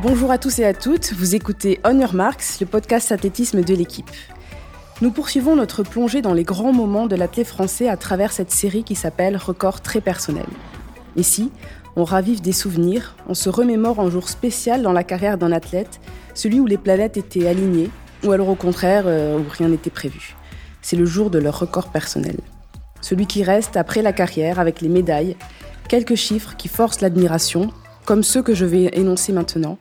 Bonjour à tous et à toutes, vous écoutez On Your Marks, le podcast athlétisme de l'équipe. Nous poursuivons notre plongée dans les grands moments de l'athlète français à travers cette série qui s'appelle Record très personnel. Ici, on ravive des souvenirs, on se remémore un jour spécial dans la carrière d'un athlète, celui où les planètes étaient alignées, ou alors au contraire, euh, où rien n'était prévu. C'est le jour de leur record personnel. Celui qui reste après la carrière avec les médailles, quelques chiffres qui forcent l'admiration, comme ceux que je vais énoncer maintenant.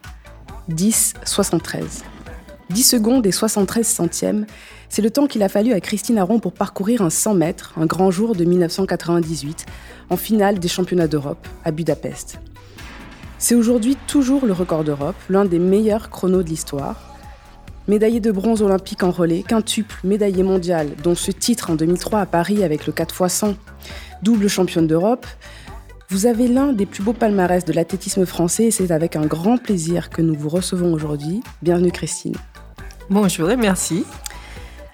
10, 73. 10 secondes et 73 centièmes, c'est le temps qu'il a fallu à Christine Aron pour parcourir un 100 mètres, un grand jour de 1998, en finale des championnats d'Europe à Budapest. C'est aujourd'hui toujours le record d'Europe, l'un des meilleurs chronos de l'histoire, Médaillé de bronze olympique en relais, quintuple médaillé mondial, dont ce titre en 2003 à Paris avec le 4 x 100, double championne d'Europe, vous avez l'un des plus beaux palmarès de l'athlétisme français et c'est avec un grand plaisir que nous vous recevons aujourd'hui. Bienvenue Christine. Bonjour et merci.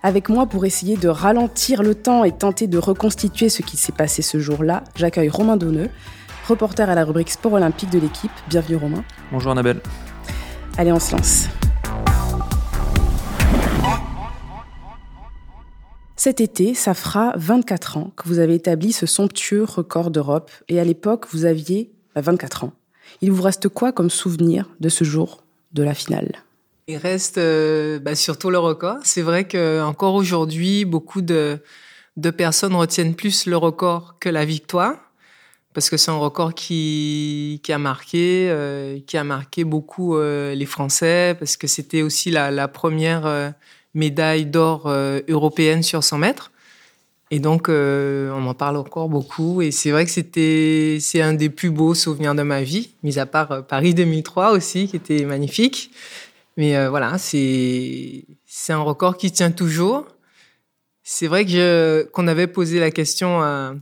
Avec moi pour essayer de ralentir le temps et tenter de reconstituer ce qui s'est passé ce jour-là, j'accueille Romain Donneux, reporter à la rubrique Sport olympique de l'équipe. Bienvenue Romain. Bonjour Annabelle. Allez, on se lance. Cet été, ça fera 24 ans que vous avez établi ce somptueux record d'Europe et à l'époque, vous aviez 24 bah, ans. Il vous reste quoi comme souvenir de ce jour de la finale? Il reste euh, bah, surtout le record. C'est vrai que encore aujourd'hui, beaucoup de, personnes retiennent plus le record que la victoire parce que c'est un record qui, a marqué, euh, qui a marqué beaucoup euh, les Français, parce que c'était aussi la première médaille d'or euh, européenne sur 100 mètres. Et donc, euh, on en parle encore beaucoup. Et c'est vrai que c'était, c'est un des plus beaux souvenirs de ma vie, mis à part euh, Paris 2003 aussi, qui était magnifique. Mais voilà, c'est, c'est un record qui tient toujours. C'est vrai que qu'on avait posé la question à,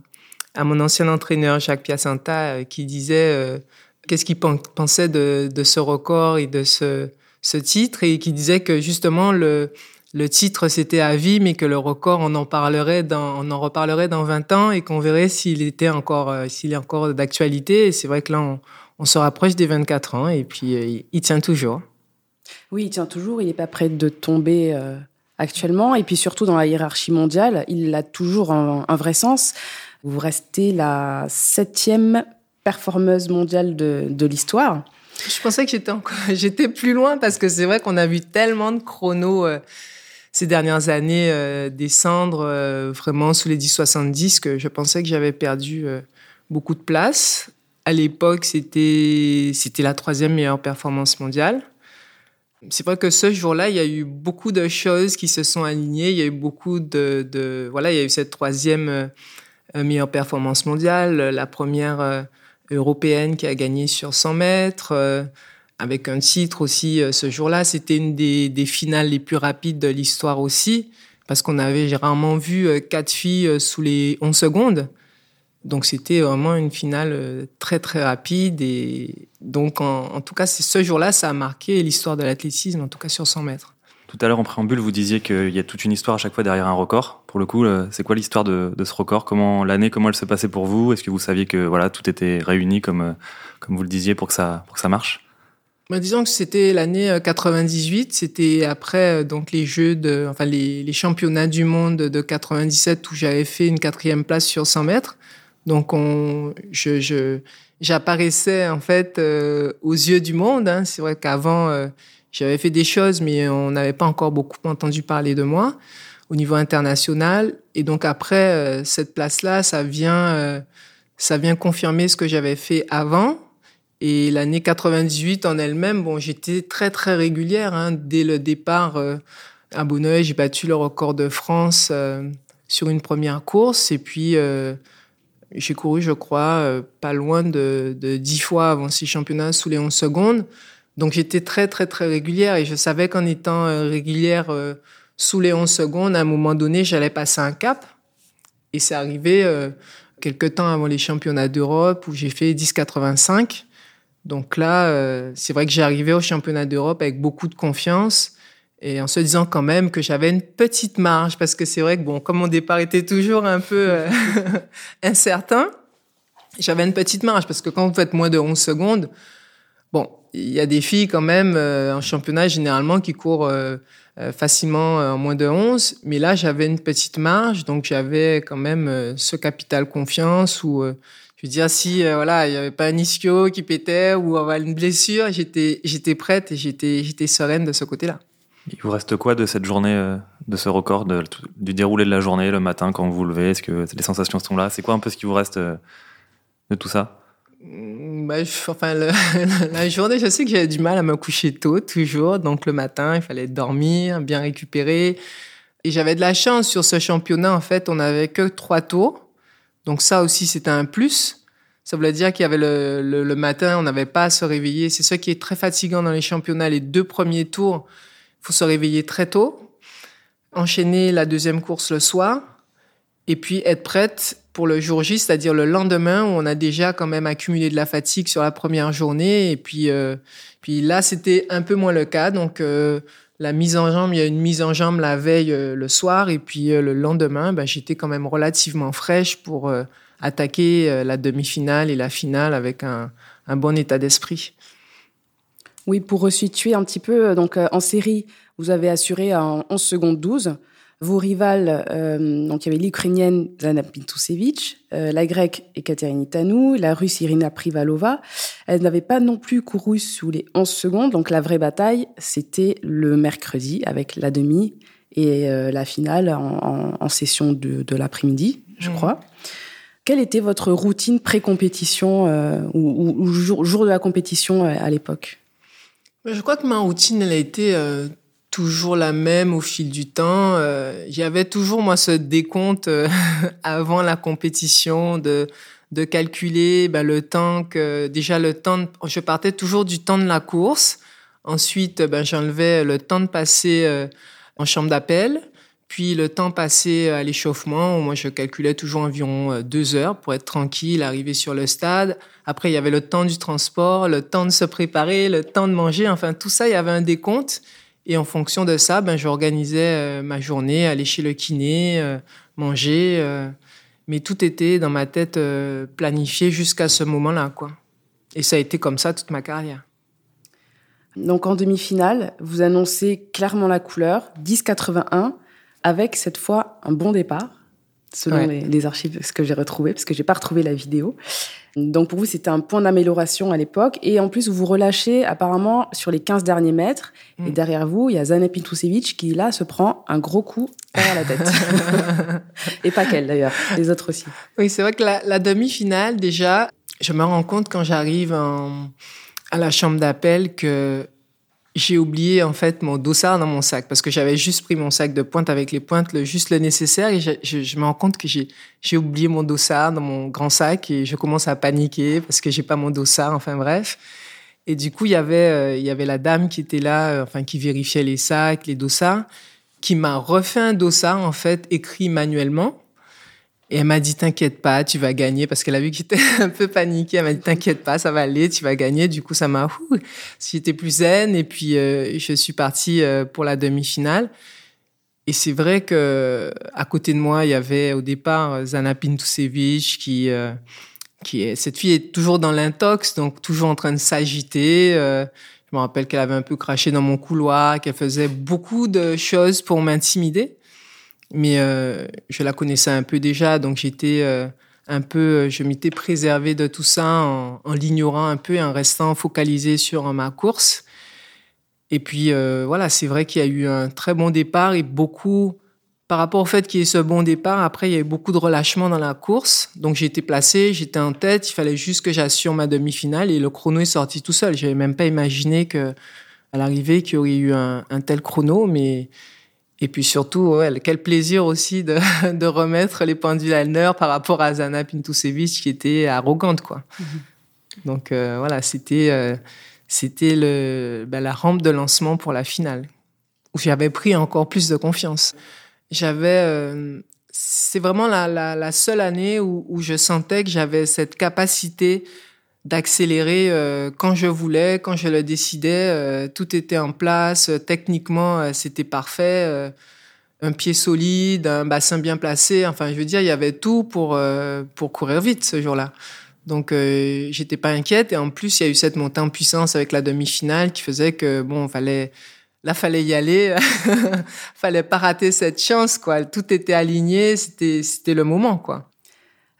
à mon ancien entraîneur Jacques Piacenta, qui disait qu'est-ce qu'il pensait de, de ce record et de ce, ce titre, et qui disait que justement le, le titre c'était à vie, mais que le record on en parlerait dans, on en reparlerait dans 20 ans et qu'on verrait s'il était encore, euh, s'il est encore d'actualité. Et c'est vrai que là on, se rapproche des 24 ans et puis euh, il tient toujours. Oui, il tient toujours. Il n'est pas prêt de tomber euh, actuellement et puis surtout dans la hiérarchie mondiale, il a toujours un, vrai sens. Vous restez la septième performeuse mondiale de, de l'histoire. Je pensais que j'étais encore, j'étais plus loin parce que c'est vrai qu'on a vu tellement de chronos ces dernières années euh, descendre euh, vraiment sous les 10-70 que je pensais que j'avais perdu euh, beaucoup de place. À l'époque, c'était la troisième meilleure performance mondiale. C'est vrai que ce jour-là, il y a eu beaucoup de choses qui se sont alignées. Il y a eu beaucoup de, de voilà, il y a eu cette troisième meilleure performance mondiale, la première européenne qui a gagné sur 100 mètres avec un titre aussi euh, ce jour-là. C'était une des, finales les plus rapides de l'histoire aussi, parce qu'on avait rarement vu euh, quatre filles euh, sous les 11 secondes. Donc c'était vraiment une finale très très rapide et donc en, en tout cas ce jour-là ça a marqué l'histoire de l'athlétisme en tout cas sur 100 mètres. Tout à l'heure en préambule vous disiez qu'il y a toute une histoire à chaque fois derrière un record. Pour le coup c'est quoi l'histoire de, de, ce record? Comment l'année comment elle se passait pour vous? Est-ce que vous saviez que voilà tout était réuni comme comme vous le disiez pour que ça pour que ça marche? Bah, disons que c'était l'année 98, euh, c'était après euh, donc les jeux de, enfin les, les championnats du monde de 97 où j'avais fait une quatrième place sur 100 mètres. Donc on, je, je j'apparaissais en fait euh, aux yeux du monde. Hein. C'est vrai qu'avant j'avais fait des choses, mais on n'avait pas encore beaucoup entendu parler de moi au niveau international. Et donc après cette place-là, ça vient, ça vient confirmer ce que j'avais fait avant. Et l'année 98 en elle-même, bon, j'étais très très régulière. Hein. Dès le départ euh, à Bonneuil, j'ai battu le record de France euh, sur une première course. Et puis, euh, j'ai couru, je crois, pas loin de, de 10 fois avant ces championnats sous les 11 secondes. Donc, j'étais très très très régulière. Et je savais qu'en étant régulière sous les 11 secondes, à un moment donné, j'allais passer un cap. Et c'est arrivé quelques temps avant les championnats d'Europe où j'ai fait 10,85. Donc là, euh, c'est vrai que j'ai arrivé au championnat d'Europe avec beaucoup de confiance et en se disant quand même que j'avais une petite marge parce que c'est vrai que bon, comme mon départ était toujours un peu euh, incertain, j'avais une petite marge parce que quand vous faites moins de 11 secondes, bon, il y a des filles quand même euh, en championnat généralement qui courent euh, facilement en moins de 11, mais là j'avais une petite marge, donc j'avais quand même ce capital confiance où je veux dire si voilà il y avait pas un ischio qui pétait ou une blessure, j'étais j'étais prête et j'étais j'étais sereine de ce côté-là. Il vous reste quoi de cette journée, euh, de ce record, du déroulé de la journée le matin quand vous vous levez? Est-ce que les sensations sont là? C'est quoi un peu ce qui vous reste euh, de tout ça? Mmh, bah, enfin, la journée, je sais que j'avais du mal à me coucher tôt, toujours. Donc, le matin, il fallait dormir, bien récupérer. Et j'avais de la chance sur ce championnat. En fait, on n'avait que trois tours. Donc, ça aussi, c'était un plus. Ça voulait dire qu'il y avait le, matin, on n'avait pas à se réveiller. C'est ça qui est très fatigant dans les championnats. Les deux premiers tours, faut se réveiller très tôt, enchaîner la deuxième course le soir, et puis être prête pour le jour J, c'est-à-dire le lendemain où on a déjà quand même accumulé de la fatigue sur la première journée. Et puis, euh, puis là, c'était un peu moins le cas. Donc, euh, la mise en jambe, il y a une mise en jambe la veille euh, le soir. Et puis le lendemain, ben, j'étais quand même relativement fraîche pour attaquer la demi-finale et la finale avec un, un bon état d'esprit. Oui, pour resituer un petit peu, euh, donc euh, en série, vous avez assuré en 11 secondes 12. Vos rivales, euh, donc il y avait l'Ukrainienne Zana Pintusevich, la Grecque Ekaterina Tanou, la Russe Irina Privalova. Elles n'avaient pas non plus couru sous les 11 secondes, donc la vraie bataille, c'était le mercredi avec la demi et la finale en, session de, l'après-midi, je mmh. crois. Quelle était votre routine pré-compétition ou, jour, jour, de la compétition à l'époque? Je crois que ma routine, elle a été euh, toujours la même au fil du temps. Euh, J'avais toujours, moi, ce décompte euh, avant la compétition de, de calculer bah, le temps que... Déjà, le temps... je partais toujours du temps de la course. Ensuite, ben, j'enlevais le temps de passer en chambre d'appel. Puis le temps passé à l'échauffement, moi je calculais toujours environ euh, deux heures pour être tranquille, arriver sur le stade. Après, il y avait le temps du transport, le temps de se préparer, le temps de manger. Enfin, tout ça, il y avait un décompte. Et en fonction de ça, ben, j'organisais euh, ma journée, aller chez le kiné, euh, manger. mais tout était dans ma tête planifié jusqu'à ce moment-là, quoi. Et ça a été comme ça toute ma carrière. Donc en demi-finale, vous annoncez clairement la couleur, 10,81 avec cette fois un bon départ, selon les, archives ce que j'ai retrouvé, parce que j'ai pas retrouvé la vidéo. Donc pour vous, c'était un point d'amélioration à l'époque. Et en plus, vous vous relâchez apparemment sur les 15 derniers mètres. Et mm. derrière vous, il y a Zana Pintusevich qui, là, se prend un gros coup derrière la tête. et pas qu'elle, d'ailleurs, les autres aussi. Oui, c'est vrai que la, la demi-finale, déjà, je me rends compte quand j'arrive à la chambre d'appel que j'ai oublié en fait mon dossard dans mon sac parce que j'avais juste pris mon sac de pointe avec les pointes, le, juste le nécessaire et je, je, me rends compte que j'ai, j'ai oublié mon dossard dans mon grand sac et je commence à paniquer parce que j'ai pas mon dossard, enfin bref. Et du coup, il y avait, euh, il y avait la dame qui était là, euh, enfin qui vérifiait les sacs, les dossards, qui m'a refait un dossard en fait écrit manuellement et elle m'a dit, t'inquiète pas, tu vas gagner, parce qu'elle a vu que j'étais un peu paniquée. Elle m'a dit, t'inquiète pas, ça va aller, tu vas gagner. Du coup, ça m'a, j'étais plus zen. Et puis, euh, je suis partie euh, pour la demi-finale. Et c'est vrai que à côté de moi, il y avait au départ Zana Pintusevich, qui, euh, qui est, cette fille est toujours dans l'intox, donc toujours en train de s'agiter. je me rappelle qu'elle avait un peu craché dans mon couloir, qu'elle faisait beaucoup de choses pour m'intimider mais euh, je la connaissais un peu déjà, donc j'étais euh, un peu, euh, je m'étais préservé de tout ça en, l'ignorant un peu et en restant focalisé sur ma course. Et puis voilà, c'est vrai qu'il y a eu un très bon départ et beaucoup, par rapport au fait qu'il y ait ce bon départ, après il y a eu beaucoup de relâchement dans la course. Donc été placé, j'étais en tête, il fallait juste que j'assure ma demi-finale et le chrono est sorti tout seul. J'avais même pas imaginé que à l'arrivée qu'il y aurait eu un tel chrono, mais et puis surtout, quel plaisir aussi de, de, remettre les pendules à l'heure par rapport à Zana Pintusevich qui était arrogante, quoi. Mhm. Donc euh, voilà, c'était euh, c'était le bah, la rampe de lancement pour la finale où j'avais pris encore plus de confiance. J'avais euh, c'est vraiment la, la, la, seule année où, où je sentais que j'avais cette capacité d'accélérer euh, quand je voulais, quand je le décidais. Euh, tout était en place. techniquement, euh, c'était parfait. un pied solide, un bassin bien placé. Enfin, je veux dire, il y avait tout pour, pour courir vite ce jour-là. Donc, j'étais pas inquiète. Et en plus, il y a eu cette montée en puissance avec la demi-finale qui faisait que, bon, fallait, là, fallait y aller. fallait pas rater cette chance, quoi. Tout était aligné. C'était, c'était le moment, quoi.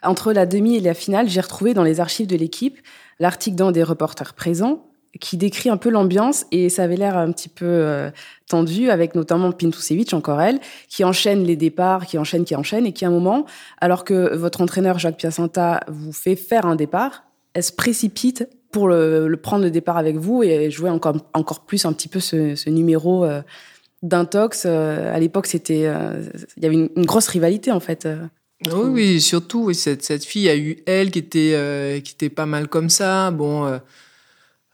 Entre la demi et la finale, j'ai retrouvé dans les archives de l'équipe l'article d'un des reporters présents qui décrit un peu l'ambiance et ça avait l'air un petit peu euh, tendu avec notamment Pintusevich, encore elle, qui enchaîne les départs, qui enchaîne, qui enchaîne et qui à un moment, alors que votre entraîneur Jacques Piacenta vous fait faire un départ, elle se précipite pour le, prendre le départ avec vous et jouer encore, encore plus un petit peu ce, numéro euh, d'intox. Euh, à l'époque, c'était, il y avait une, une, grosse rivalité en fait. Oui, oui, surtout, oui, cette, cette fille a eu elle qui était, euh, qui était pas mal comme ça. Bon, euh,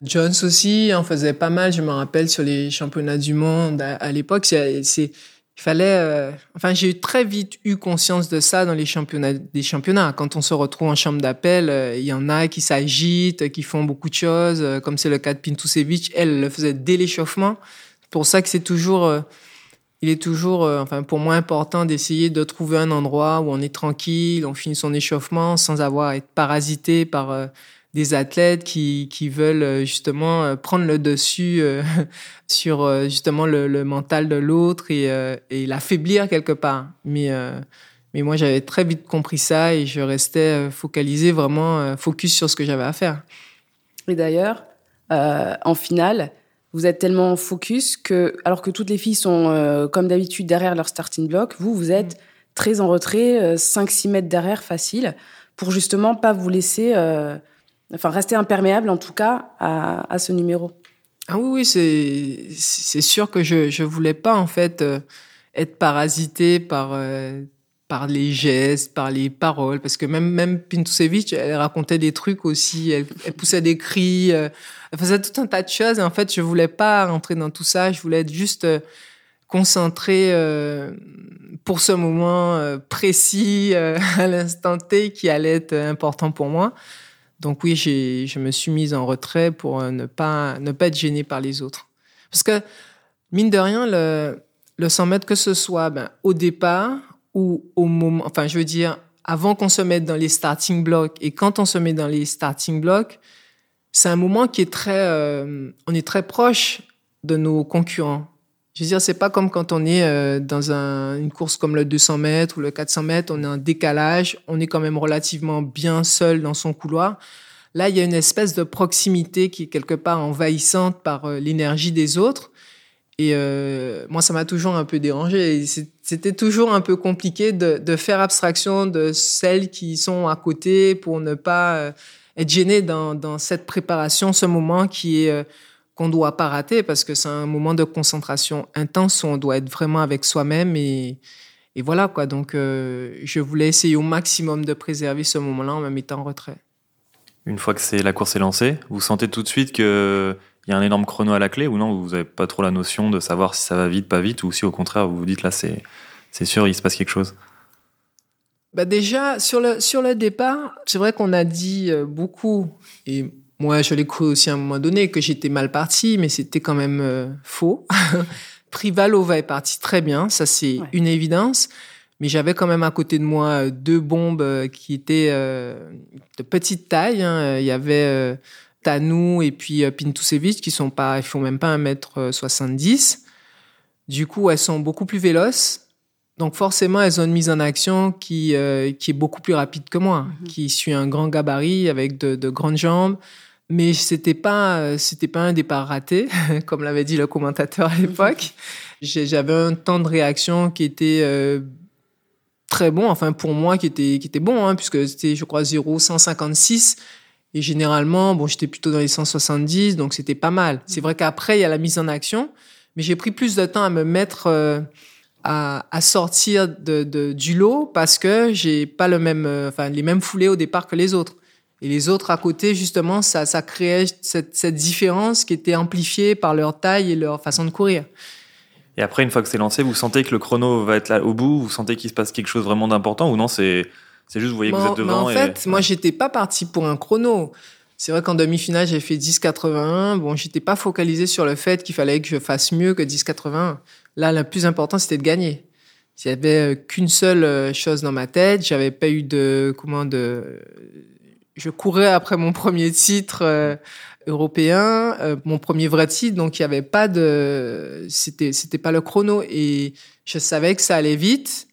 Jones aussi en faisait pas mal, je me rappelle, sur les championnats du monde à, l'époque. C'est, il fallait. Euh, enfin, j'ai très vite eu conscience de ça dans les championnats, des championnats. Quand on se retrouve en chambre d'appel, il y en a qui s'agitent, qui font beaucoup de choses, comme c'est le cas de Pintusevich. Elle le faisait dès l'échauffement. C'est pour ça que c'est toujours il est toujours, euh, enfin pour moi, important d'essayer de trouver un endroit où on est tranquille, on finit son échauffement sans avoir à être parasité par euh, des athlètes qui, qui veulent euh, justement prendre le dessus sur justement le, mental de l'autre et, et l'affaiblir quelque part. Mais, mais moi, j'avais très vite compris ça et je restais focalisé, vraiment focus sur ce que j'avais à faire. Et d'ailleurs, en finale, vous êtes tellement focus que, alors que toutes les filles sont euh, comme d'habitude derrière leur starting block, vous, vous êtes mm. très en retrait, 5-6 euh, mètres derrière, facile, pour justement pas vous laisser, euh, enfin rester imperméable en tout cas à, ce numéro. Ah oui, oui, c'est, c'est sûr que je, je voulais pas en fait être parasité par par les gestes, par les paroles, parce que même même Pintusevich, elle racontait des trucs aussi, elle, poussait des cris, euh, elle faisait tout un tas de choses. Et en fait, je voulais pas rentrer dans tout ça, je voulais être juste euh, concentré euh, pour ce moment précis à l'instant T qui allait être important pour moi. Donc oui, je me suis mise en retrait pour ne pas ne pas être gênée par les autres, parce que mine de rien le le 100 mètres que ce soit ben, au départ ou au moment, enfin, je veux dire, avant qu'on se mette dans les starting blocks et quand on se met dans les starting blocks, c'est un moment qui est très, euh, on est très proche de nos concurrents. Je veux dire, c'est pas comme quand on est euh, dans un, une course comme le 200 mètres ou le 400 mètres, on a un décalage, on est quand même relativement bien seul dans son couloir. Là, il y a une espèce de proximité qui est quelque part envahissante par euh, l'énergie des autres. Et euh, moi, ça m'a toujours un peu dérangé. C'était toujours un peu compliqué de, faire abstraction de celles qui sont à côté pour ne pas euh, être gêné dans, cette préparation, ce moment qui est euh, qu'on doit pas rater parce que c'est un moment de concentration intense où on doit être vraiment avec soi-même et, voilà quoi. Donc, je voulais essayer au maximum de préserver ce moment-là en me mettant en retrait. Une fois que la course est lancée, vous sentez tout de suite que il y a un énorme chrono à la clé ou non Vous n'avez pas trop la notion de savoir si ça va vite, pas vite, ou si au contraire vous vous dites là c'est c'est sûr il se passe quelque chose? Bah déjà sur le sur le départ, c'est vrai qu'on a dit euh, beaucoup et moi je l'ai cru aussi à un moment donné que j'étais mal parti, mais c'était quand même euh, faux. Privalova est parti très bien, ça c'est une évidence. Mais j'avais quand même à côté de moi euh, deux bombes qui étaient de petite taille. Hein. Il y avait Tanou et puis euh, Pintusevich qui sont pas, ils font même pas 1m70. Du coup, elles sont beaucoup plus véloces. Donc forcément, elles ont une mise en action qui, euh, qui est beaucoup plus rapide que moi, mhm. qui suit un grand gabarit avec de, de grandes jambes. Mais c'était pas, c'était pas un départ raté, comme l'avait dit le commentateur à l'époque. J'avais un temps de réaction qui était euh, très bon, enfin pour moi qui était, qui était bon, hein, puisque c'était, je crois, 0,156 et généralement, bon, j'étais plutôt dans les 170, donc c'était pas mal. C'est vrai qu'après, il y a la mise en action, mais j'ai pris plus de temps à me mettre euh, à, à, sortir de, de, du lot parce que j'ai pas le même, euh, enfin, les mêmes foulées au départ que les autres. Et les autres à côté, justement, ça, ça créait cette, cette différence qui était amplifiée par leur taille et leur façon de courir. Et après, une fois que c'est lancé, vous sentez que le chrono va être là au bout, vous sentez qu'il se passe quelque chose vraiment d'important ou non C'est c'est juste, vous voyez que vous êtes devant. en fait, moi, j'étais pas parti pour un chrono. C'est vrai qu'en demi-finale, j'ai fait 10,81. Bon, j'étais pas focalisé sur le fait qu'il fallait que je fasse mieux que 10,81. Là, le plus important, c'était de gagner. Il y avait euh, qu'une seule euh, chose dans ma tête. J'avais pas eu de comment de. Je courais après mon premier titre euh, européen, mon premier vrai titre, donc il y avait pas de. C'était c'était pas le chrono et je savais que ça allait vite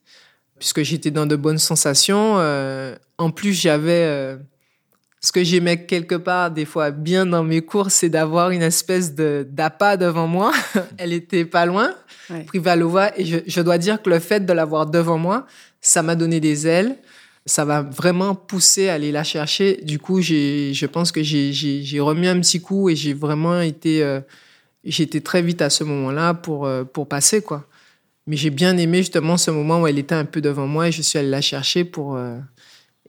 puisque j'étais dans de bonnes sensations. en plus, j'avais ce que j'aimais quelque part des fois bien dans mes courses, c'est d'avoir une espèce de d'appât devant moi. Elle était pas loin, ouais. Privalova, et je, je, dois dire que le fait de l'avoir devant moi, ça m'a donné des ailes. Ça va vraiment pousser à aller la chercher. Du coup, j'ai, je pense que j'ai, j'ai, remis un petit coup et j'ai vraiment été, euh, j'étais très vite à ce moment-là pour euh, pour passer quoi. Mais j'ai bien aimé justement ce moment où elle était un peu devant moi et je suis allé la chercher pour euh,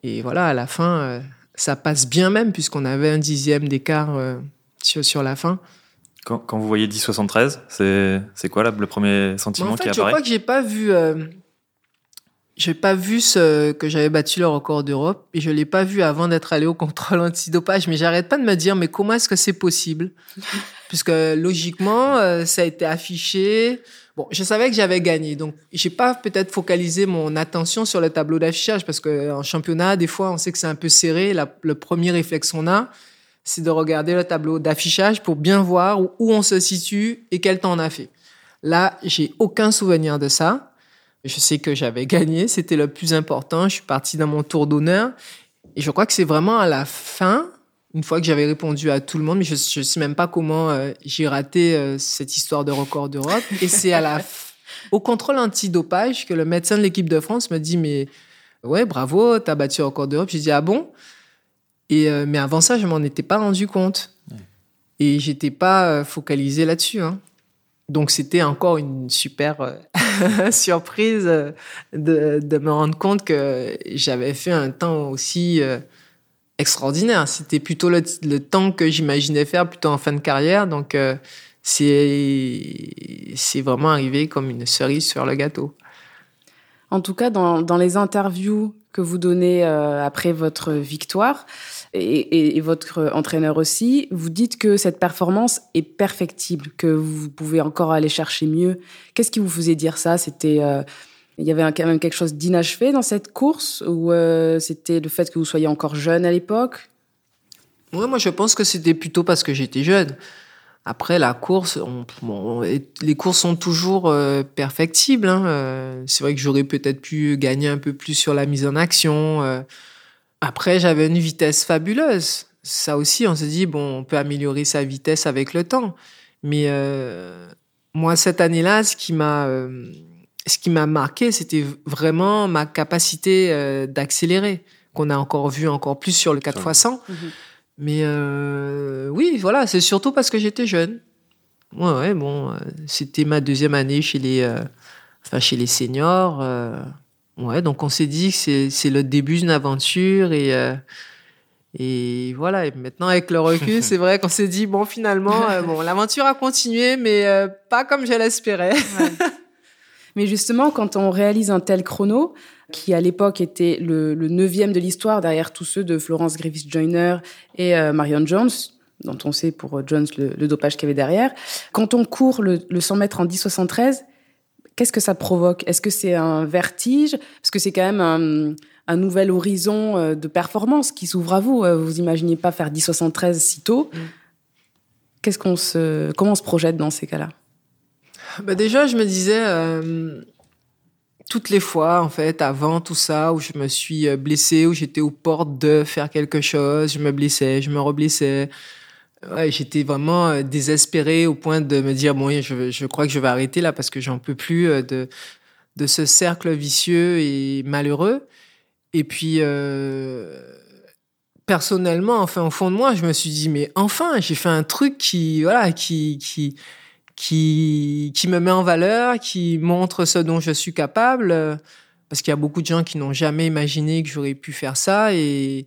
et voilà à la fin ça passe bien même, puisqu'on avait un dixième d'écart euh, sur, sur, la fin. Quand, quand vous voyez 10-73, c'est quoi là, le premier sentiment en fait, qui apparaît Je crois que j'ai pas vu. Euh, j'ai pas vu ce, que j'avais battu le record d'Europe et je l'ai pas vu avant d'être allé au contrôle antidopage. Mais j'arrête pas de me dire, mais comment est-ce que c'est possible? Puisque logiquement, euh, ça a été affiché. Bon, je savais que j'avais gagné, donc j'ai pas peut-être focalisé mon attention sur le tableau d'affichage parce que en championnat, des fois, on sait que c'est un peu serré. Le premier réflexe qu'on a, c'est de regarder le tableau d'affichage pour bien voir où, où, on se situe et quel temps on a fait. Là, j'ai aucun souvenir de ça. Je sais que j'avais gagné, c'était le plus important. Je suis parti dans mon tour d'honneur et je crois que c'est vraiment à la fin une fois que j'avais répondu à tout le monde, mais je ne sais même pas comment euh, j'ai raté euh, cette histoire de record d'Europe. Et c'est à la au contrôle antidopage que le médecin de l'équipe de France me dit mais ouais bravo, t'as battu le record d'Europe. J'ai dit ah bon? Et euh, mais avant ça, je m'en étais pas rendu compte ouais. et j'étais pas focalisé là-dessus. Hein. Donc c'était encore une super surprise de, de, me rendre compte que j'avais fait un temps aussi extraordinaire. C'était plutôt le, le, temps que j'imaginais faire plutôt en fin de carrière. Donc, euh, c'est, vraiment arrivé comme une cerise sur le gâteau. En tout cas, dans, dans les interviews que vous donnez euh, après votre victoire, et, votre entraîneur aussi, vous dites que cette performance est perfectible, que vous pouvez encore aller chercher mieux. Qu'est-ce qui vous faisait dire ça? C'était euh, il y avait quand même quelque chose d'inachevé dans cette course ou euh, c'était le fait que vous soyez encore jeune à l'époque? Moi je pense que c'était plutôt parce que j'étais jeune. Après la course, les courses sont toujours euh, perfectibles. Hein. Euh, c'est vrai que j'aurais peut-être pu gagner un peu plus sur la mise en action. Après, j'avais une vitesse fabuleuse. Ça aussi, on se dit bon, on peut améliorer sa vitesse avec le temps. Mais moi, cette année-là, ce qui m'a ce qui m'a marqué, c'était vraiment ma capacité euh, d'accélérer, qu'on a encore vu encore plus sur le 4x100. Mm -hmm. Mais euh, oui, voilà, c'est surtout parce que j'étais jeune. Ouais, ouais, bon, euh, c'était ma deuxième année chez les, euh, enfin, chez les seniors. Euh, ouais, donc on s'est dit que c'est le début d'une aventure et. Et voilà, et maintenant avec le recul, c'est vrai qu'on s'est dit, bon, finalement, bon, l'aventure a continué, mais pas comme je l'espérais. Ouais. Mais justement, quand on réalise un tel chrono, qui à l'époque était le, le neuvième de l'histoire derrière tous ceux de Florence Griffith Joyner et euh, Marion Jones, dont on sait pour Jones le, le dopage qu'il y avait derrière, quand on court le, le 100 mètres en 10,73, qu'est-ce que ça provoque? Est-ce que c'est un vertige? Parce que c'est quand même un, un, nouvel horizon euh, de performance qui s'ouvre à vous. Euh, vous imaginez pas faire 10,73 si tôt. Mm. Qu'est-ce qu'on se, comment on se projette dans ces cas-là? Bah déjà, je me disais, euh, toutes les fois, en fait, avant tout ça, où je me suis euh, blessée, où j'étais aux portes de faire quelque chose, je me blessais, je me reblessais. Ouais, j'étais vraiment euh, désespérée au point de me dire, bon, je, je crois que je vais arrêter là parce que j'en peux plus de, de ce cercle vicieux et malheureux. Et puis, euh, personnellement, enfin, au fond de moi, je me suis dit, mais enfin, j'ai fait un truc qui, voilà, qui, qui, qui, qui me met en valeur, qui montre ce dont je suis capable. Parce qu'il y a beaucoup de gens qui n'ont jamais imaginé que j'aurais pu faire ça. Et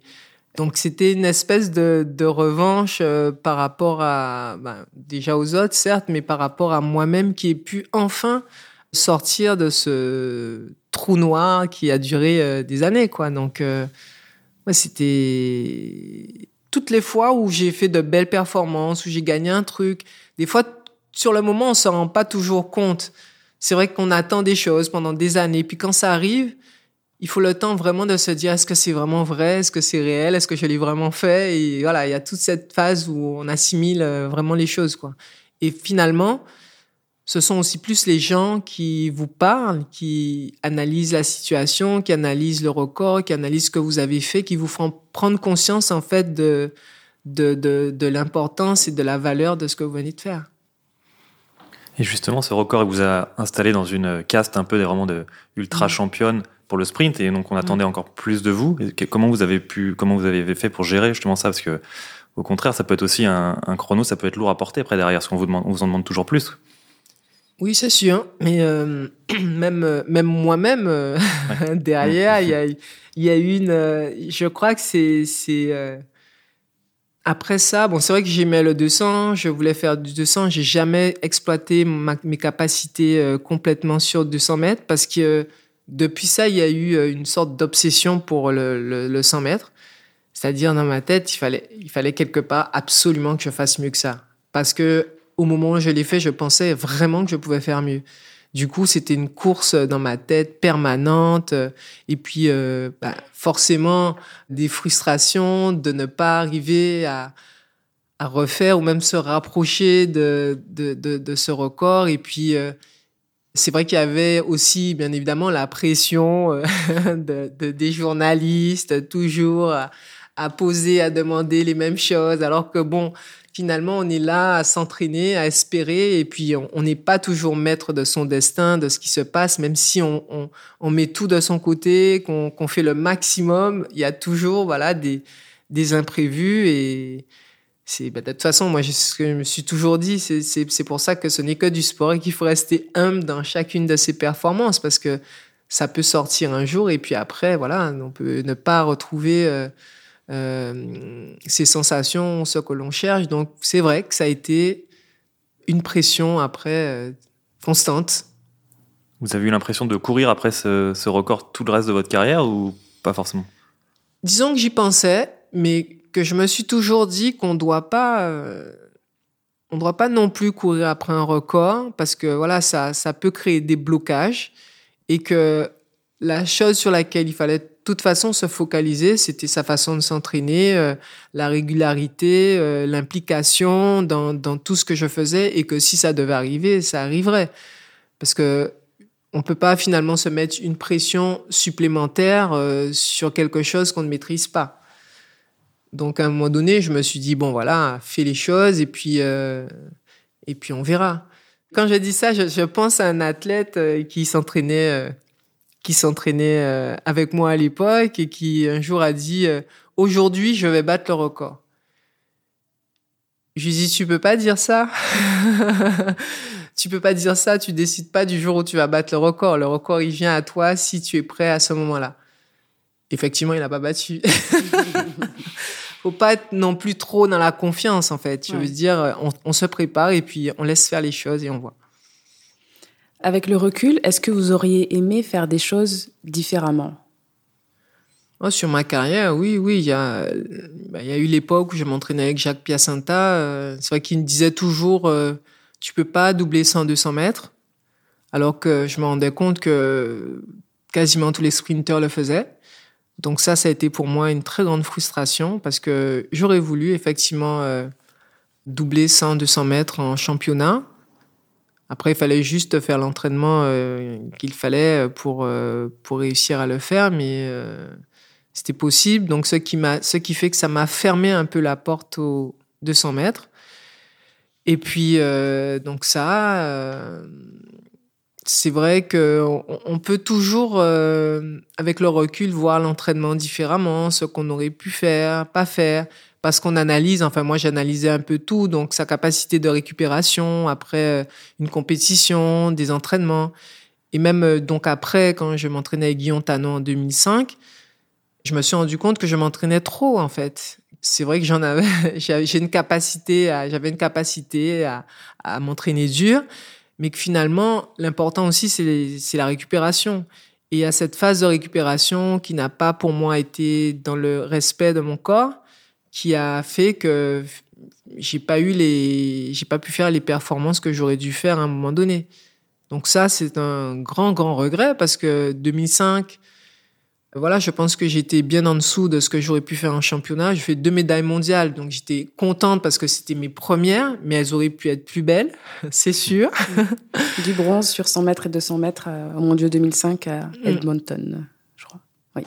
donc, c'était une espèce de, de revanche euh, par rapport à, ben, déjà aux autres, certes, mais par rapport à moi-même qui ai pu enfin sortir de ce trou noir qui a duré euh, des années, quoi. Donc, euh, ouais, c'était toutes les fois où j'ai fait de belles performances, où j'ai gagné un truc, des fois, sur le moment, on s'en rend pas toujours compte. C'est vrai qu'on attend des choses pendant des années, puis quand ça arrive, il faut le temps vraiment de se dire est-ce que c'est vraiment vrai, est-ce que c'est réel, est-ce que je l'ai vraiment fait? Et voilà, il y a toute cette phase où on assimile euh, vraiment les choses quoi. Et finalement, ce sont aussi plus les gens qui vous parlent, qui analysent la situation, qui analysent le record, qui analysent ce que vous avez fait, qui vous font prendre conscience en fait de de, de, de l'importance et de la valeur de ce que vous venez de faire. Et justement, ce record vous a installé dans une caste un peu vraiment de ultra championne pour le sprint et donc on attendait encore plus de vous. comment vous avez pu, comment vous avez fait pour gérer justement ça? Parce que au contraire, ça peut être aussi un, chrono, ça peut être lourd à porter après derrière, parce qu'on vous, demande, on vous en demande toujours plus. Oui, c'est sûr. Mais euh, même, même moi-même, euh, derrière, il y a, y a une. Euh, je crois que c'est. Après ça, bon, c'est vrai que j'aimais le 200, je voulais faire du 200. J'ai jamais exploité mes capacités complètement sur 200 mètres parce que depuis ça, il y a eu euh, une sorte d'obsession pour le, le, 100 mètres. C'est-à-dire, dans ma tête, il fallait, il fallait quelque part absolument que je fasse mieux que ça. Parce que au moment où je l'ai fait, je pensais vraiment que je pouvais faire mieux. Du coup, c'était une course dans ma tête permanente. Et puis, euh, bah, forcément, des frustrations de ne pas arriver à, refaire ou même se rapprocher de, ce record. Et puis, euh, c'est vrai qu'il y avait aussi, bien évidemment, la pression euh, de, des journalistes, toujours à, à, poser, à demander les mêmes choses, alors que bon, finalement, on est là à s'entraîner, à espérer, et puis on n'est pas toujours maître de son destin, de ce qui se passe, même si on, met tout de son côté, qu'on fait le maximum, il y a toujours voilà des, imprévus et bah, de toute façon, moi, ce que je me suis toujours dit, c'est pour ça que ce n'est que du sport et qu'il faut rester humble dans chacune de ses performances parce que ça peut sortir un jour et puis après, voilà, on peut ne pas retrouver euh, euh, ces sensations, ce que l'on cherche. Donc, c'est vrai que ça a été une pression après euh, constante. Vous avez eu l'impression de courir après ce, ce record tout le reste de votre carrière ou pas forcément? Disons que j'y pensais, mais que je me suis toujours dit qu'on doit pas, euh, on doit pas non plus courir après un record parce que voilà, ça, ça peut créer des blocages et que la chose sur laquelle il fallait toute façon se focaliser, c'était sa façon de s'entraîner, euh, la régularité, euh, l'implication dans, tout ce que je faisais et que si ça devait arriver, ça arriverait. Parce que on peut pas finalement se mettre une pression supplémentaire sur quelque chose qu'on ne maîtrise pas. Donc à un moment donné, je me suis dit bon voilà, fais les choses et puis euh, et puis on verra. Quand je dis ça, je, pense à un athlète euh, qui s'entraînait euh, qui s'entraînait euh, avec moi à l'époque et qui un jour a dit aujourd'hui je vais battre le record. Je lui dis tu peux pas dire ça? tu peux pas dire ça, tu décides pas du jour où tu vas battre le record. Le record il vient à toi si tu es prêt à ce moment-là. Effectivement, il n'a pas battu. faut pas être non plus trop dans la confiance en fait. Je veux dire, on, se prépare et puis on laisse faire les choses et on voit. Avec le recul, est-ce que vous auriez aimé faire des choses différemment? Oh, Sur ma carrière, oui, oui. Il y a, bah, eu l'époque où je m'entraînais avec Jacques Piacenta. Euh, c'est vrai qu'il me disait toujours, euh, tu peux pas doubler 100-200 mètres. Alors que je me rendais compte que quasiment tous les sprinteurs le faisaient. Donc ça, ça a été pour moi une très grande frustration parce que j'aurais voulu effectivement euh, doubler 100, 200 mètres en championnat. Après, il fallait juste faire l'entraînement euh, qu'il fallait pour, euh, pour réussir à le faire, mais c'était possible. Donc ce qui, ce qui fait que ça m'a fermé un peu la porte aux 200 mètres. Et puis, donc ça, c'est vrai que on peut toujours, euh, avec le recul, voir l'entraînement différemment, ce qu'on aurait pu faire, pas faire, parce qu'on analyse. Enfin, moi, j'analysais un peu tout, donc sa capacité de récupération après euh, une compétition, des entraînements, et même euh, donc après, quand je m'entraînais avec Guillaume Tanon en 2005, je me suis rendu compte que je m'entraînais trop en fait. C'est vrai que j'en avais, j'ai une capacité, j'avais une capacité à, à m'entraîner dur mais que finalement, l'important aussi, c'est la récupération. Et à cette phase de récupération qui n'a pas pour moi été dans le respect de mon corps, qui a fait que j'ai pas eu les, j'ai pas pu faire les performances que j'aurais dû faire à un moment donné. Donc ça, c'est un grand, grand regret parce que 2005, voilà, je pense que j'étais bien en dessous de ce que j'aurais pu faire en championnat. J'ai fait deux médailles mondiales, donc j'étais contente parce que c'était mes premières, mais elles auraient pu être plus belles, c'est sûr. du bronze sur 100 mètres et 200 mètres au Mondiaux 2005 à mm. Edmonton,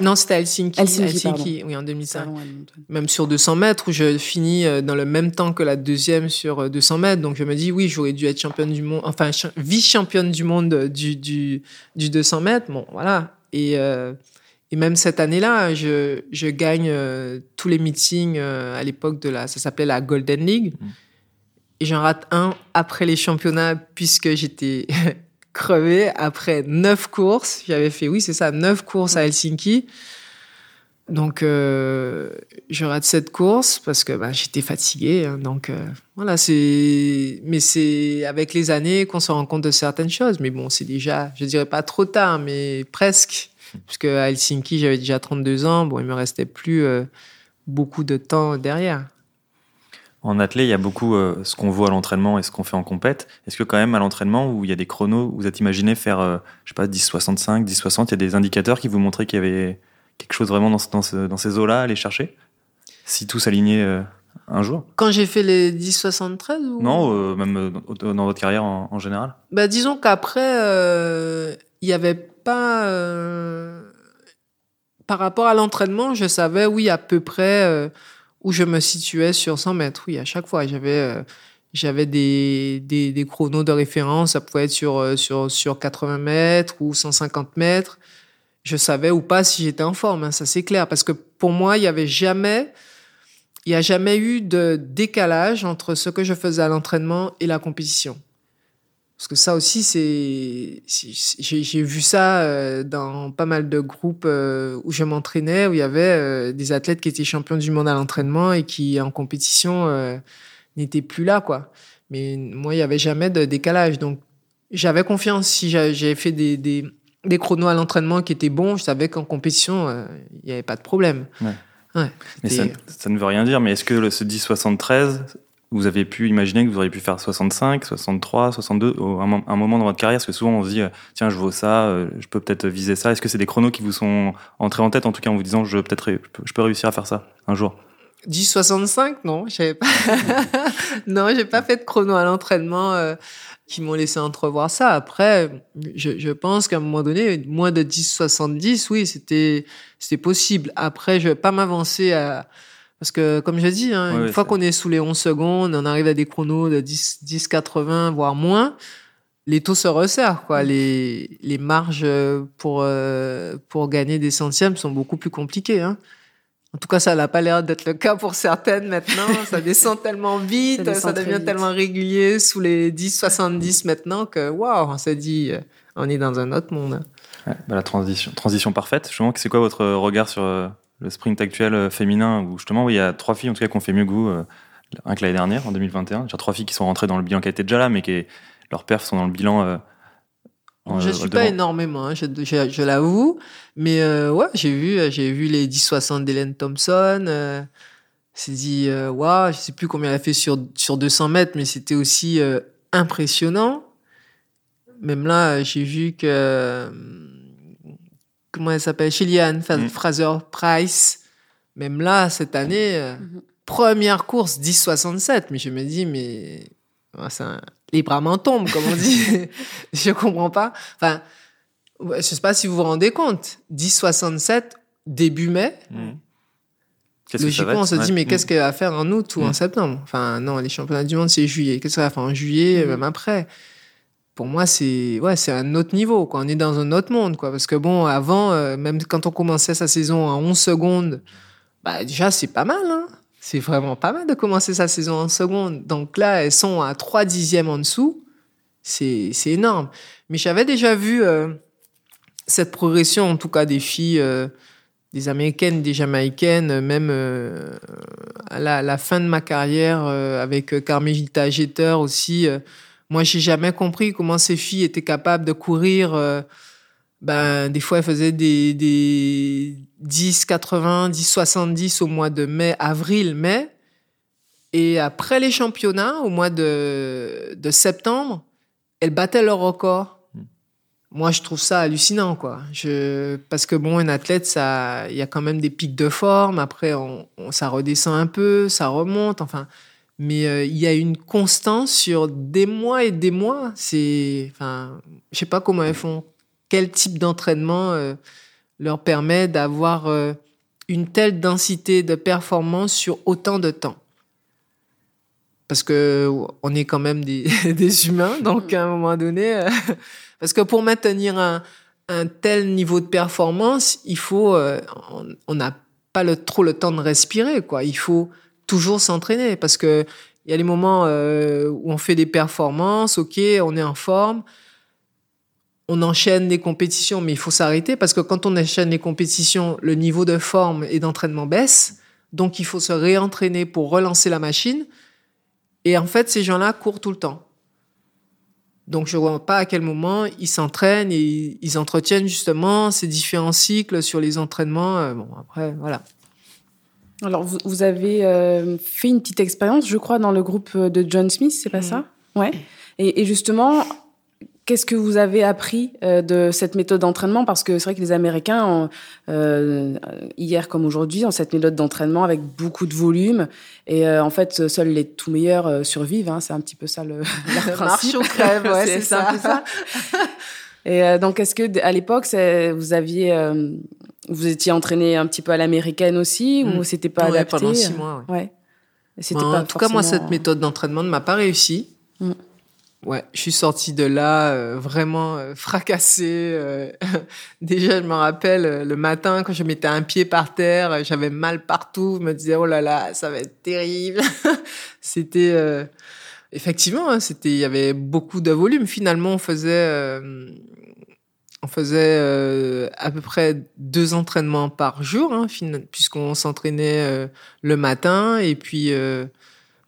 Non, c'était Helsinki. Helsinki, oui, en 2005. même sur 200 mètres, où je finis euh, dans le même temps que la deuxième sur 200 euh, mètres. Donc je me dis, oui, j'aurais dû être championne du monde, enfin vice-championne du monde du, du, du 200 mètres. Bon, voilà. Et, euh, et même cette année-là, je, je gagne tous les meetings à l'époque de la, ça s'appelait la Golden League. Mm. Et j'en rate un après les championnats puisque j'étais crevé après neuf courses. J'avais fait, oui, c'est ça, neuf courses à Helsinki. Donc, euh, je rate cette course parce que bah, j'étais fatigué. Hein. donc, euh, voilà, c'est. Mais c'est avec les années qu'on se rend compte de certaines choses. Mais bon, c'est déjà, je dirais pas trop tard, mais presque. Puisque à Helsinki, j'avais déjà 32 ans. Bon, il me restait plus euh, beaucoup de temps derrière. En athlée, il y a beaucoup euh, ce qu'on voit à l'entraînement et ce qu'on fait en compète. Est-ce que quand même à l'entraînement où il y a des chronos, vous êtes imaginé faire, euh, je sais pas, 10,65, 10,60, il y a des indicateurs qui vous montraient qu'il y avait quelque chose vraiment dans, dans, dans ces eaux-là à aller chercher? Si tout s'alignait euh, un jour? Quand j'ai fait les 10,73 ou... Non, même dans votre carrière en, général. Bah, Disons qu'après, il n'y avait pas... Par rapport à l'entraînement, je savais, oui, à peu près où je me situais sur 100 mètres. Oui, à chaque fois, j'avais euh, j'avais des, des, des, chronos de référence. Ça pouvait être sur, euh, sur, sur 80 mètres ou 150 mètres. Je savais ou pas si j'étais en forme, hein, ça c'est clair. Parce que pour moi, il y avait jamais, il y a jamais eu de décalage entre ce que je faisais à l'entraînement et la compétition. Parce que ça aussi, c'est, j'ai vu ça euh, dans pas mal de groupes euh, où je m'entraînais, où il y avait euh, des athlètes qui étaient champions du monde à l'entraînement et qui, en compétition, n'étaient plus là, quoi. Mais moi, il n'y avait jamais de décalage. Donc, j'avais confiance. Si j'avais fait des, des, des, chronos à l'entraînement qui étaient bons, je savais qu'en compétition, il n'y avait pas de problème. Ouais. mais ça, ça, ne veut rien dire. Mais est-ce que ce 10-73, vous avez pu imaginer que vous auriez pu faire 65, 63, 62 au un, moment dans votre carrière Parce que souvent on se dit, euh, tiens, je vaux ça, euh, je peux peut-être viser ça. Est-ce que c'est des chronos qui vous sont entrés en tête, en tout cas en vous disant, je, peut-être, je peux réussir à faire ça un jour? 10,65 Non, j'avais pas. non, j'ai pas fait de chrono à l'entraînement euh, qui m'ont laissé entrevoir ça. Après, je, pense qu'à un moment donné, moins de 10,70, oui, c'était c'était possible. Après, je vais pas m'avancer à parce que, comme je dis, hein, une fois qu'on est sous les 11 secondes, on arrive à des chronos de 10, 10 80, voire moins, les taux se resserrent. Quoi. Les, les marges pour, euh, pour gagner des centièmes sont beaucoup plus compliquées. Hein. En tout cas, ça n'a pas l'air d'être le cas pour certaines maintenant. ça descend tellement vite, ça, devient tellement régulier sous les 10, 70 maintenant que, waouh, on s'est dit, euh, on est dans un autre monde. Ouais, bah la transition, transition parfaite. Justement, c'est quoi votre regard sur euh, le sprint actuel euh, féminin où justement il y a trois filles en tout cas qui ont fait mieux goût euh, un que l'année dernière en 2021 j'ai trois filles qui sont rentrées dans le bilan qui étaient déjà là mais qui leurs perfs sont dans le bilan euh, je suis pas énormément, hein, je, je, l'avoue, mais euh, ouais, j'ai vu, j'ai vu les 10-60 d'Hélène Thompson. Euh, c'est dit, waouh, je sais plus combien elle a fait sur sur 200 mètres, mais c'était aussi impressionnant. Même là, j'ai vu que comment elle s'appelle, Chiliane mm. Fraser Price. Même là, cette année, euh, mm-hmm. première course 10,67. Mais je me dis, mais les bras m'en tombent, comme on dit. je comprends pas. Enfin, je sais pas si vous vous rendez compte. 10,67 début mai. Mm. Logiquement, on se dit, mais qu'est-ce mm. qu'elle va faire en août ou en septembre? Enfin, non, les championnats du monde, c'est juillet. Qu'est-ce qu'elle va faire en juillet, même après? Pour moi, c'est ouais, c'est un autre niveau. Quoi. On est dans un autre monde, quoi. Parce que bon, avant, euh, même quand on commençait sa saison en 11 secondes, bah déjà c'est pas mal. Hein. C'est vraiment pas mal de commencer sa saison en secondes. Donc là, elles sont à 3 dixièmes en dessous. C'est énorme. Mais j'avais déjà vu euh, cette progression, en tout cas des filles, euh, des américaines, des jamaïcaines, même à la, la, fin de ma carrière avec Carmelita Jeter aussi moi, j'ai jamais compris comment ces filles étaient capables de courir euh, ben, des fois, elle faisait des, des 10, 80, 10, 70 au mois de mai, avril, mai. Et après les championnats, au mois de, de septembre, elle battait leur record. Hmm. Moi, je trouve ça hallucinant, quoi. Je, parce que bon, un athlète, ça, il y a quand même des pics de forme. Après, on, ça redescend un peu, ça remonte. Enfin, mais euh, il y a une constance sur des mois et des mois. C'est, enfin, je sais pas comment elles font quel type d'entraînement euh, leur permet d'avoir euh, une telle densité de performance sur autant de temps? Parce que on est quand même des, humains, donc à un moment donné, parce que pour maintenir un, tel niveau de performance, il faut, on n'a pas le, trop le temps de respirer, quoi. Il faut toujours s'entraîner parce que il y a les moments où on fait des performances, ok, on est en forme, on enchaîne les compétitions, mais il faut s'arrêter parce que quand on enchaîne les compétitions, le niveau de forme et d'entraînement baisse. Donc, il faut se réentraîner pour relancer la machine. Et en fait, ces gens-là courent tout le temps. Donc, je vois pas à quel moment ils s'entraînent et ils entretiennent justement ces différents cycles sur les entraînements. Euh, bon, après, voilà. Alors, vous, avez euh, fait une petite expérience, je crois, dans le groupe de John Smith, c'est pas mmh. ça? Ouais. Et, et, justement, Qu'est-ce que vous avez appris euh, de cette méthode d'entraînement? Parce que c'est vrai que les Américains, euh, hier comme aujourd'hui, ont cette méthode d'entraînement avec beaucoup de volume. Et euh, en fait, seuls les tout meilleurs survivent. Hein, c'est un petit peu ça le, le principe. Marche crève, ouais, c'est ça. ça. et donc, est-ce que à l'époque, vous aviez, vous étiez entraîné un petit peu à l'américaine aussi, ou hmm. c'était pas ouais, adapté pendant six mois. Ouais. ouais. pas en tout cas, moi, cette méthode d'entraînement ne m'a pas réussi. Mm. Ouais, je suis sortie de là euh, vraiment euh, fracassée. Euh, déjà, je me rappelle le matin quand je mettais un pied par terre, j'avais mal partout. Je me disais oh là là, ça va être terrible. c'était effectivement, hein, c'était il y avait beaucoup de volume. Finalement, on faisait on faisait à peu près deux entraînements par jour, hein, puisqu'on s'entraînait le matin et puis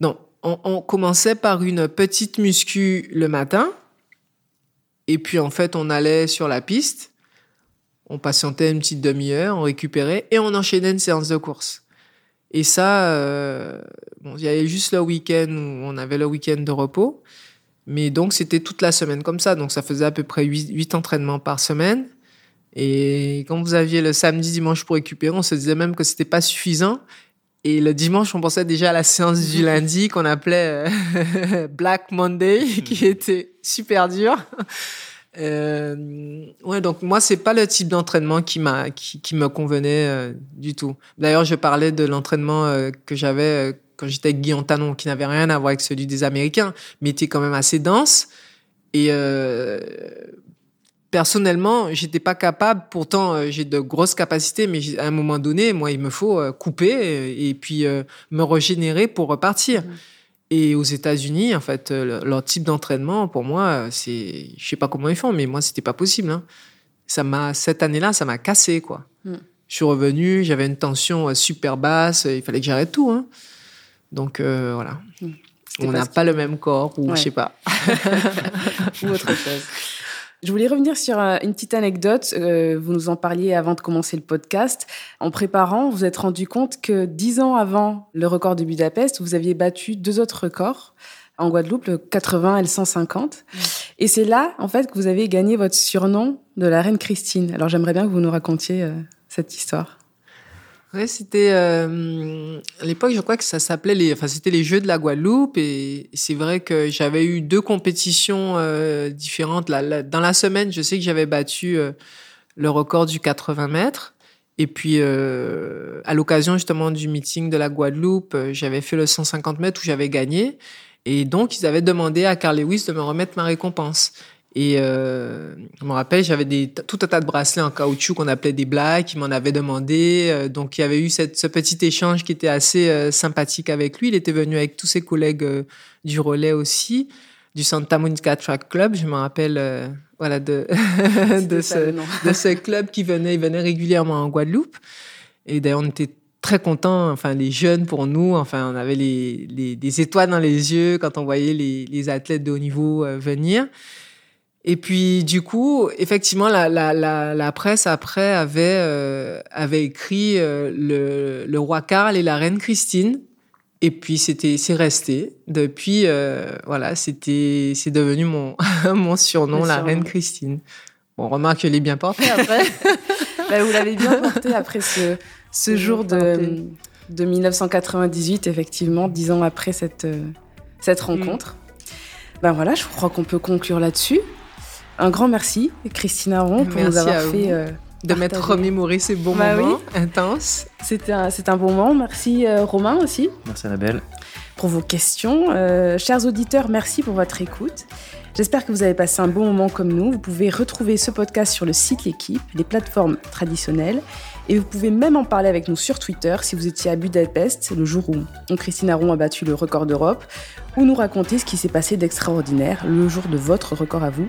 non on, commençait par une petite muscu le matin, et puis en fait, on allait sur la piste, on patientait une petite demi-heure, on récupérait, et on enchaînait une séance de course. Et ça, euh, il y avait juste le week-end où on avait le week-end de repos, mais donc c'était toute la semaine comme ça, donc ça faisait à peu près 8, entraînements par semaine. Et quand vous aviez le samedi, dimanche pour récupérer, on se disait même que c'était pas suffisant et le dimanche, on pensait déjà à la séance du lundi qu'on appelait euh, Black Monday, qui mm. était super dur. Euh, ouais, donc moi, c'est pas le type d'entraînement qui m'a qui, qui, me convenait euh, du tout. D'ailleurs, je parlais de l'entraînement euh, que j'avais quand j'étais avec Guy Antanon, qui n'avait rien à voir avec celui des Américains, mais était quand même assez dense. Et personnellement, j'étais pas capable. Pourtant, euh, j'ai de grosses capacités, mais à un moment donné, moi, il me faut euh, couper euh, et, puis me régénérer pour repartir. Mmh. Et aux États-Unis, en fait, leur type d'entraînement, pour moi, c'est, je sais pas comment ils font, mais moi, c'était pas possible. Hein. Ça m'a cette année-là, ça m'a cassé, quoi. Mmh. Je suis revenu, j'avais une tension super basse, il fallait que j'arrête tout. Hein. Donc voilà. Mmh. On n'a pas le même corps, ou je sais pas. ou autre chose. Je voulais revenir sur euh, une petite anecdote. Euh, vous nous en parliez avant de commencer le podcast. En préparant, vous êtes rendu compte que dix ans avant le record de Budapest, vous aviez battu deux autres records en Guadeloupe, le 80 et le 150. Et c'est là, en fait, que vous avez gagné votre surnom de la reine Christine. Alors j'aimerais bien que vous nous racontiez euh, cette histoire. C'était euh, à l'époque, je crois que ça s'appelait les, enfin c'était les Jeux de la Guadeloupe et c'est vrai que j'avais eu deux compétitions euh, différentes. dans la semaine, je sais que j'avais battu euh, le record du 80 mètres et puis à l'occasion justement du meeting de la Guadeloupe, j'avais fait le 150 mètres où j'avais gagné et donc ils avaient demandé à Carl Lewis de me remettre ma récompense. Et euh, je me rappelle, j'avais des tout un tas de bracelets en caoutchouc qu'on appelait des blagues, qui m'en avaient demandé. Euh, donc il y avait eu cette, ce petit échange qui était assez euh, sympathique avec lui. Il était venu avec tous ses collègues du relais aussi, du Santa Monica Track Club. Je me rappelle, voilà, de de, ce, de ce club qui venait, il venait régulièrement en Guadeloupe. Et d'ailleurs, on était très contents, enfin les jeunes pour nous, enfin on avait les, les, des étoiles dans les yeux quand on voyait les, les athlètes de haut niveau venir. Et puis du coup, effectivement, la, la, la, la presse après avait euh, avait écrit euh, le, le roi Karl et la reine Christine. Et puis c'était c'est resté. Depuis euh, voilà, c'était c'est devenu mon mon surnom, la reine Christine. Bon, remarque, je l'ai bien porté après. Bah, vous l'avez bien porté après ce, jour de, porté. de 1998, effectivement, dix ans après cette, cette Mm. rencontre. Ben voilà, je crois qu'on peut conclure là-dessus. Un grand merci, Christina Aron, pour nous avoir à fait. vous. euh, de m'être remémoré ces bons Bah moments intenses. C'était un, c'est un bon moment. Merci euh, Romain aussi Merci Annabelle. pour vos questions. Euh, chers auditeurs, merci pour votre écoute. J'espère que vous avez passé un bon moment comme nous. Vous pouvez retrouver ce podcast sur le site L'équipe, les plateformes traditionnelles. Et vous pouvez même en parler avec nous sur Twitter si vous étiez à Budapest le jour où Christine Aron a battu le record d'Europe, ou nous raconter ce qui s'est passé d'extraordinaire le jour de votre record à vous.